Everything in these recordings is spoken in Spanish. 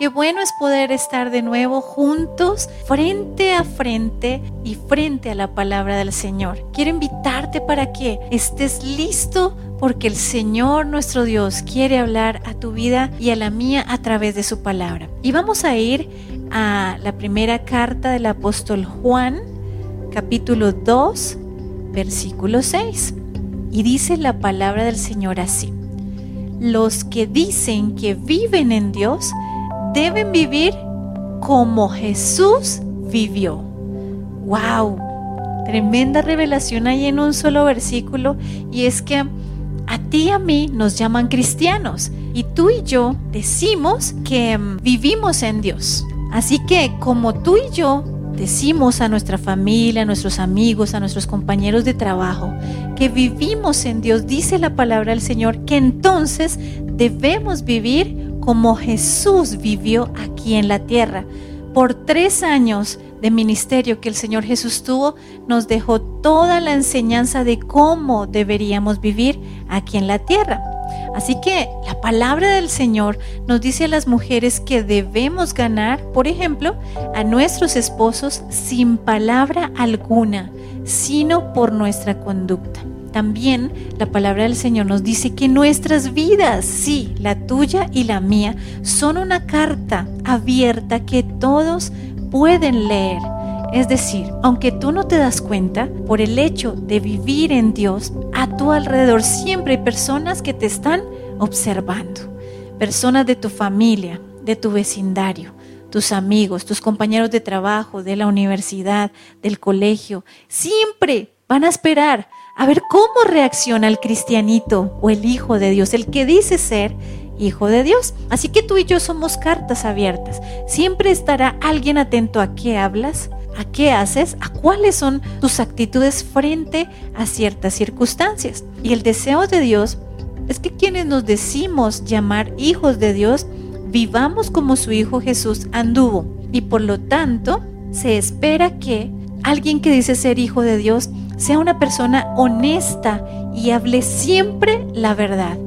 Qué bueno es poder estar de nuevo juntos, frente a frente y frente a la palabra del Señor. Quiero invitarte para que estés listo porque el Señor nuestro Dios quiere hablar a tu vida y a la mía a través de su palabra. Y vamos a ir a la primera carta del apóstol Juan, capítulo 2, versículo 6. Y dice la palabra del Señor así. Los que dicen que viven en Dios deben vivir como Jesús vivió. ¡Wow! Tremenda revelación ahí en un solo versículo. Y es que a ti y a mí nos llaman cristianos. Y tú y yo decimos que mm, vivimos en Dios. Así que como tú y yo decimos a nuestra familia, a nuestros amigos, a nuestros compañeros de trabajo, que vivimos en Dios, dice la palabra del Señor, que entonces debemos vivir como Jesús vivió aquí en la tierra. Por tres años de ministerio que el Señor Jesús tuvo, nos dejó toda la enseñanza de cómo deberíamos vivir aquí en la tierra. Así que la palabra del Señor nos dice a las mujeres que debemos ganar, por ejemplo, a nuestros esposos sin palabra alguna, sino por nuestra conducta. También la palabra del Señor nos dice que nuestras vidas, sí, la tuya y la mía, son una carta abierta que todos pueden leer es decir, aunque tú no te das cuenta, por el hecho de vivir en Dios, a tu alrededor siempre hay personas que te están observando. Personas de tu familia, de tu vecindario, tus amigos, tus compañeros de trabajo, de la universidad, del colegio, siempre van a esperar a ver cómo reacciona el cristianito o el hijo de Dios, el que dice ser hijo de Dios. Así que tú y yo somos cartas abiertas. Siempre estará alguien atento a qué hablas, a qué haces, a cuáles son tus actitudes frente a ciertas circunstancias. Y el deseo de Dios es que quienes nos decimos llamar hijos de Dios, vivamos como su Hijo Jesús anduvo. Y por lo tanto, se espera que alguien que dice ser hijo de Dios sea una persona honesta y hable siempre la verdad.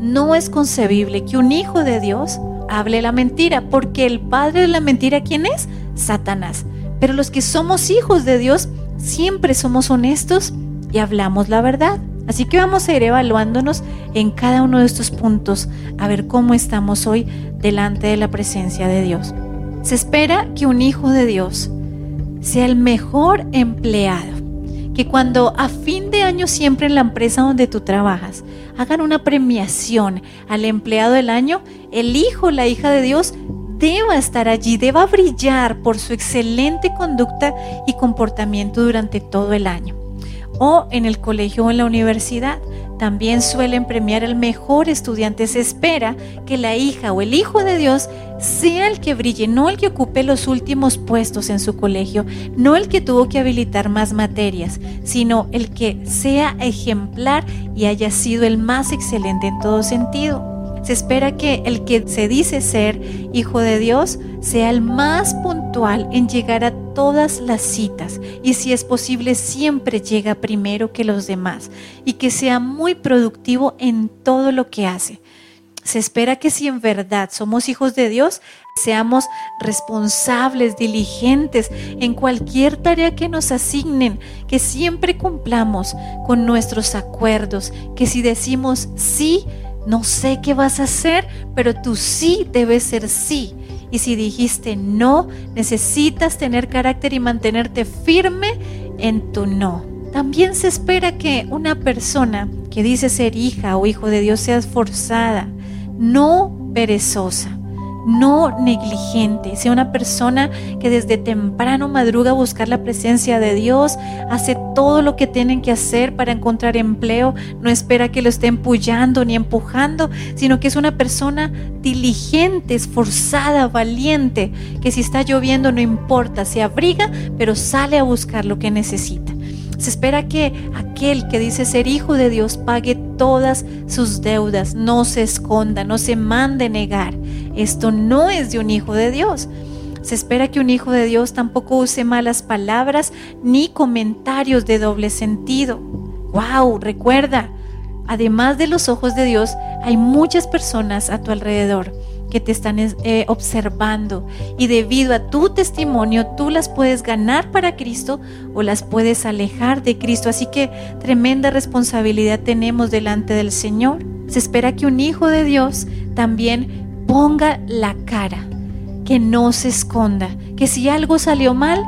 No es concebible que un hijo de Dios hable la mentira, porque el padre de la mentira, ¿quién es? Satanás. Pero los que somos hijos de Dios siempre somos honestos y hablamos la verdad. Así que vamos a ir evaluándonos en cada uno de estos puntos a ver cómo estamos hoy delante de la presencia de Dios. Se espera que un hijo de Dios sea el mejor empleado, que cuando a fin de año siempre en la empresa donde tú trabajas hagan una premiación al empleado del año, el hijo, la hija de Dios deba estar allí, deba brillar por su excelente conducta y comportamiento durante todo el año. O en el colegio o en la universidad. También suelen premiar al mejor estudiante. Se espera que la hija o el hijo de Dios sea el que brille, no el que ocupe los últimos puestos en su colegio, no el que tuvo que habilitar más materias, sino el que sea ejemplar y haya sido el más excelente en todo sentido. Se espera que el que se dice ser hijo de Dios sea el más puntual en llegar a todas las citas y si es posible siempre llega primero que los demás y que sea muy productivo en todo lo que hace. Se espera que si en verdad somos hijos de Dios, seamos responsables, diligentes en cualquier tarea que nos asignen, que siempre cumplamos con nuestros acuerdos, que si decimos sí, no sé qué vas a hacer, pero tu sí debe ser sí. Y si dijiste no, necesitas tener carácter y mantenerte firme en tu no. También se espera que una persona que dice ser hija o hijo de Dios sea esforzada, no perezosa no negligente, sea una persona que desde temprano madruga a buscar la presencia de Dios, hace todo lo que tienen que hacer para encontrar empleo, no espera que lo estén empullando ni empujando, sino que es una persona diligente, esforzada, valiente, que si está lloviendo no importa, se abriga, pero sale a buscar lo que necesita. Se espera que aquel que dice ser hijo de Dios pague todas sus deudas, no se esconda, no se mande negar. Esto no es de un hijo de Dios. Se espera que un hijo de Dios tampoco use malas palabras ni comentarios de doble sentido. ¡Wow! Recuerda, además de los ojos de Dios, hay muchas personas a tu alrededor que te están eh, observando y debido a tu testimonio tú las puedes ganar para Cristo o las puedes alejar de Cristo. Así que tremenda responsabilidad tenemos delante del Señor. Se espera que un hijo de Dios también ponga la cara, que no se esconda, que si algo salió mal,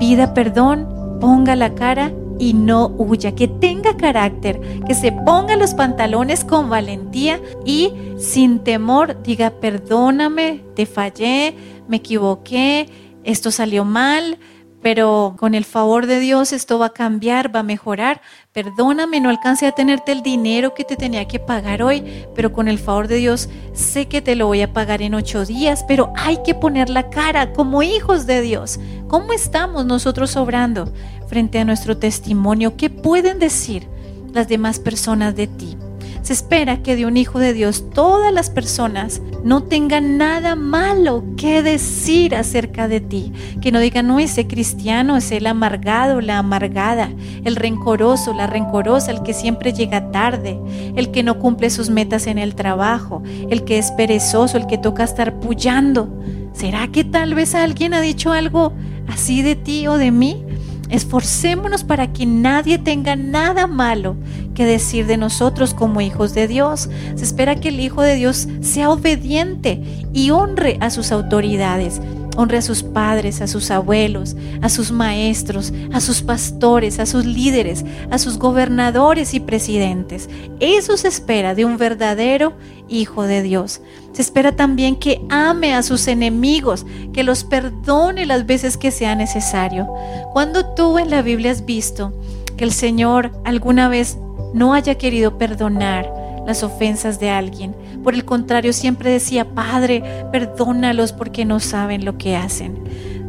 pida perdón, ponga la cara y no huya, que tenga carácter, que se ponga los pantalones con valentía y sin temor diga, perdóname, te fallé, me equivoqué, esto salió mal, pero con el favor de Dios esto va a cambiar, va a mejorar. Perdóname, no alcancé a tenerte el dinero que te tenía que pagar hoy, pero con el favor de Dios sé que te lo voy a pagar en ocho días, pero hay que poner la cara como hijos de Dios. ¿Cómo estamos nosotros obrando frente a nuestro testimonio? ¿Qué pueden decir las demás personas de ti? Se espera que de un hijo de Dios todas las personas no tengan nada malo que decir acerca de ti. Que no digan, no, ese cristiano es el amargado, la amargada, el rencoroso, la rencorosa, el que siempre llega tarde, el que no cumple sus metas en el trabajo, el que es perezoso, el que toca estar pullando. ¿Será que tal vez alguien ha dicho algo así de ti o de mí? Esforcémonos para que nadie tenga nada malo que decir de nosotros como hijos de Dios. Se espera que el Hijo de Dios sea obediente y honre a sus autoridades. Honre a sus padres, a sus abuelos, a sus maestros, a sus pastores, a sus líderes, a sus gobernadores y presidentes. Eso se espera de un verdadero Hijo de Dios. Se espera también que ame a sus enemigos, que los perdone las veces que sea necesario. Cuando tú en la Biblia has visto que el Señor alguna vez no haya querido perdonar las ofensas de alguien. Por el contrario, siempre decía, Padre, perdónalos porque no saben lo que hacen.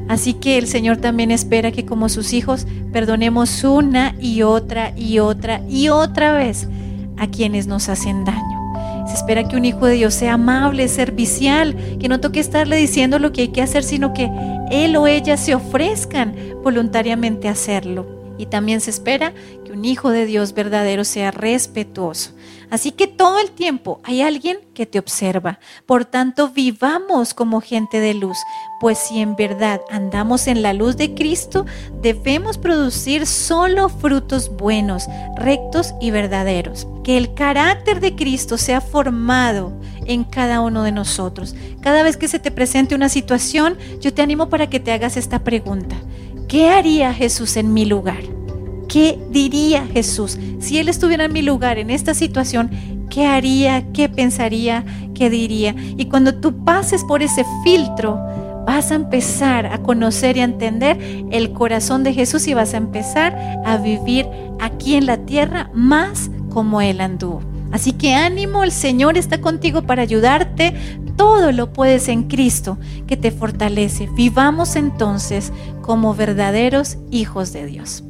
Así que el Señor también espera que como sus hijos perdonemos una y otra y otra y otra vez a quienes nos hacen daño. Se espera que un hijo de Dios sea amable, servicial, que no toque estarle diciendo lo que hay que hacer, sino que él o ella se ofrezcan voluntariamente a hacerlo. Y también se espera que un hijo de Dios verdadero sea respetuoso. Así que todo el tiempo hay alguien que te observa. Por tanto, vivamos como gente de luz, pues si en verdad andamos en la luz de Cristo, debemos producir solo frutos buenos, rectos y verdaderos. Que el carácter de Cristo sea formado en cada uno de nosotros. Cada vez que se te presente una situación, yo te animo para que te hagas esta pregunta. ¿Qué haría Jesús en mi lugar? ¿Qué diría Jesús? Si Él estuviera en mi lugar, en esta situación, ¿qué haría? ¿Qué pensaría? ¿Qué diría? Y cuando tú pases por ese filtro, vas a empezar a conocer y a entender el corazón de Jesús y vas a empezar a vivir aquí en la tierra más como Él anduvo. Así que ánimo, el Señor está contigo para ayudarte. Todo lo puedes en Cristo que te fortalece. Vivamos entonces como verdaderos hijos de Dios.